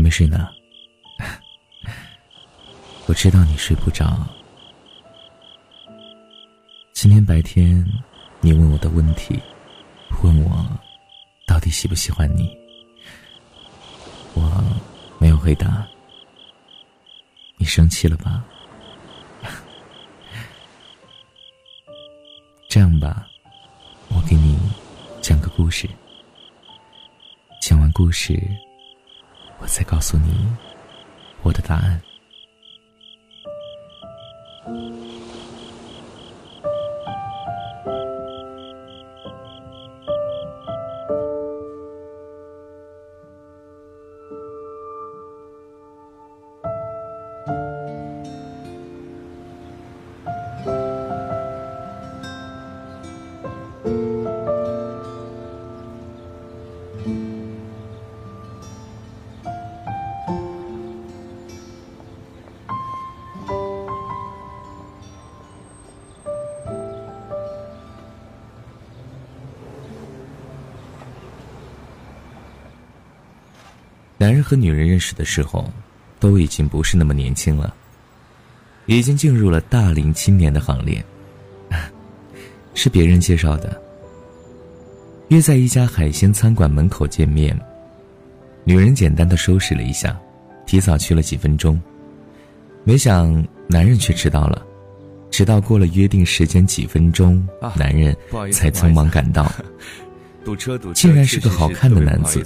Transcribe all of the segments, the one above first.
还没睡呢。我知道你睡不着。今天白天，你问我的问题，问我到底喜不喜欢你，我没有回答。你生气了吧？这样吧，我给你讲个故事。讲完故事，我再告诉你我的答案。男人和女人认识的时候，都已经不是那么年轻了，已经进入了大龄青年的行列。是别人介绍的，约在一家海鲜餐馆门口见面。女人简单的收拾了一下，提早去了几分钟，没想男人却迟到了，直到过了约定时间几分钟，男人才匆忙赶到。堵车，堵车！竟然是个好看的男子，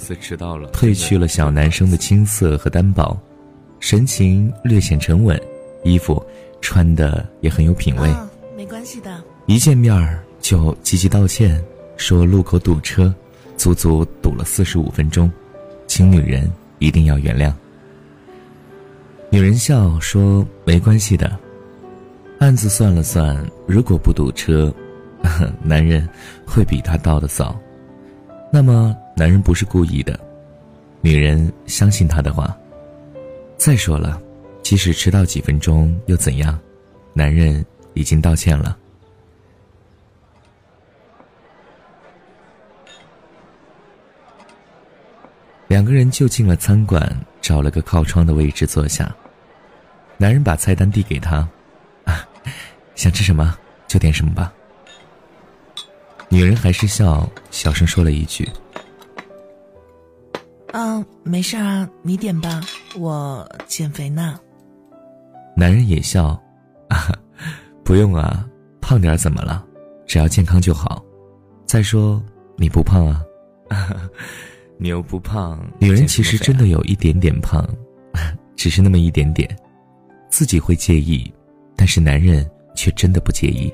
褪去了小男生的青涩和单薄，神情略显沉稳，衣服穿的也很有品味。没关系的。一见面儿就积极道歉，说路口堵车，足足堵了四十五分钟，请女人一定要原谅。女人笑说：“没关系的。”暗自算了算，如果不堵车，男人会比他到的早。那么，男人不是故意的，女人相信他的话。再说了，即使迟到几分钟又怎样？男人已经道歉了。两个人就进了餐馆，找了个靠窗的位置坐下。男人把菜单递给他，啊，想吃什么就点什么吧。女人还是笑，小声说了一句：“嗯，没事啊，你点吧，我减肥呢。”男人也笑：“啊，不用啊，胖点怎么了？只要健康就好。再说你不胖啊，你又不胖。”女人其实真的有一点点胖，只是那么一点点，自己会介意，但是男人却真的不介意。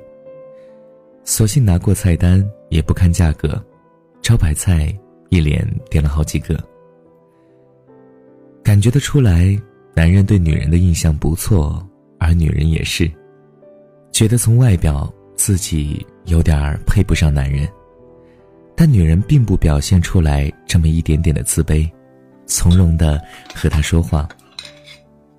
索性拿过菜单，也不看价格，招牌菜一连点了好几个。感觉得出来，男人对女人的印象不错，而女人也是，觉得从外表自己有点儿配不上男人，但女人并不表现出来这么一点点的自卑，从容的和他说话。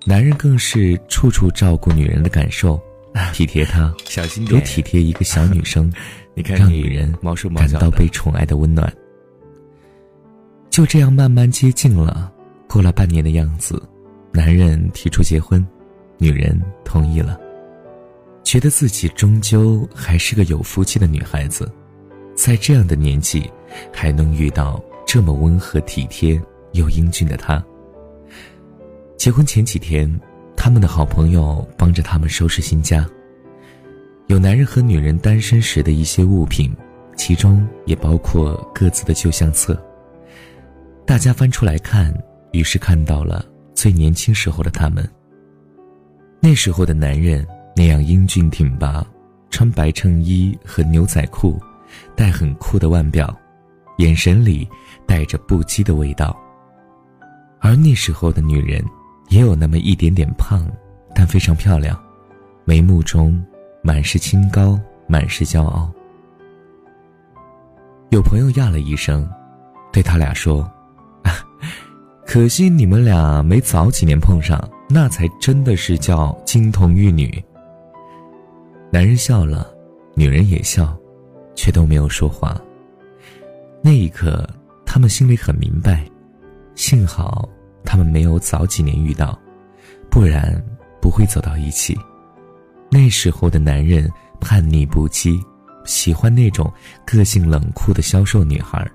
男人更是处处照顾女人的感受。体贴她，小心点，如体贴一个小女生，你看，让女人感到被宠爱的温暖。就这样慢慢接近了，过了半年的样子，男人提出结婚，女人同意了，觉得自己终究还是个有福气的女孩子，在这样的年纪，还能遇到这么温和体贴又英俊的他。结婚前几天。他们的好朋友帮着他们收拾新家，有男人和女人单身时的一些物品，其中也包括各自的旧相册。大家翻出来看，于是看到了最年轻时候的他们。那时候的男人那样英俊挺拔，穿白衬衣和牛仔裤，戴很酷的腕表，眼神里带着不羁的味道。而那时候的女人。也有那么一点点胖，但非常漂亮，眉目中满是清高，满是骄傲。有朋友呀了一声，对他俩说：“可惜你们俩没早几年碰上，那才真的是叫金童玉女。”男人笑了，女人也笑，却都没有说话。那一刻，他们心里很明白，幸好。他们没有早几年遇到，不然不会走到一起。那时候的男人叛逆不羁，喜欢那种个性冷酷的销售女孩，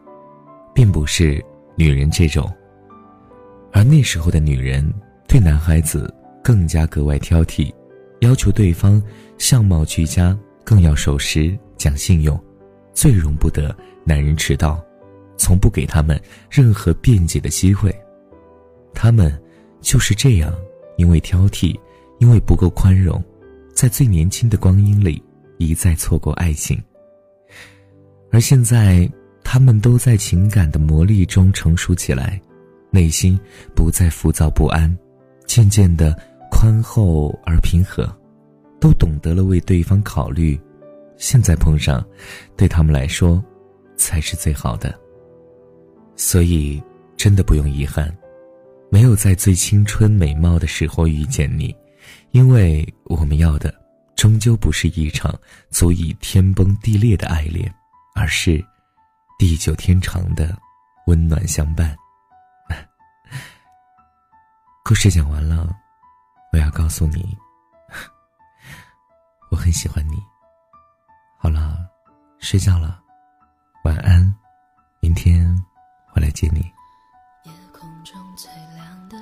并不是女人这种。而那时候的女人对男孩子更加格外挑剔，要求对方相貌俱佳，更要守时讲信用，最容不得男人迟到，从不给他们任何辩解的机会。他们就是这样，因为挑剔，因为不够宽容，在最年轻的光阴里一再错过爱情。而现在，他们都在情感的磨砺中成熟起来，内心不再浮躁不安，渐渐的宽厚而平和，都懂得了为对方考虑。现在碰上，对他们来说，才是最好的。所以，真的不用遗憾。没有在最青春美貌的时候遇见你，因为我们要的终究不是一场足以天崩地裂的爱恋，而是地久天长的温暖相伴。故事讲完了，我要告诉你，我很喜欢你。好了，睡觉了，晚安，明天我来接你。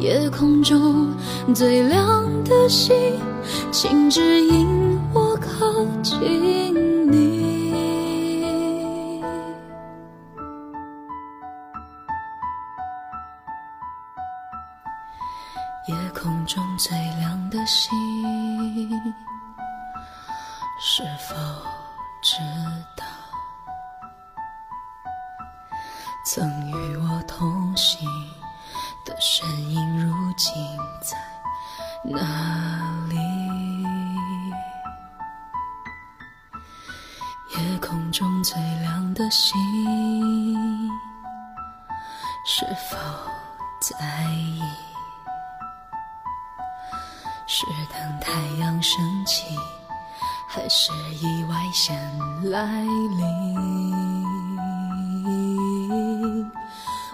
夜空中最亮的星，请指引我靠近你。夜空中最亮的星。是否知道，曾与我同行的身影，如今在哪里？夜空中最亮的星，是否在意？是等太阳升起。还是意？外先来临，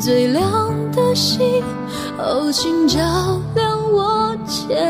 最亮的星，哦，请照亮我前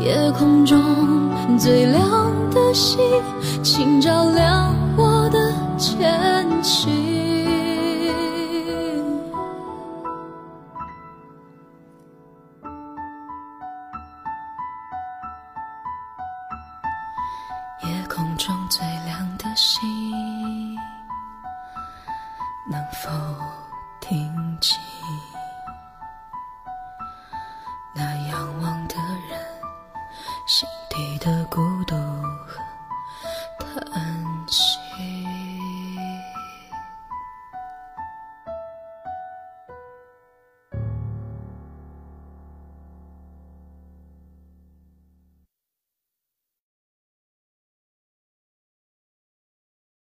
夜空中最亮的星请照亮我的前行。心底的孤独和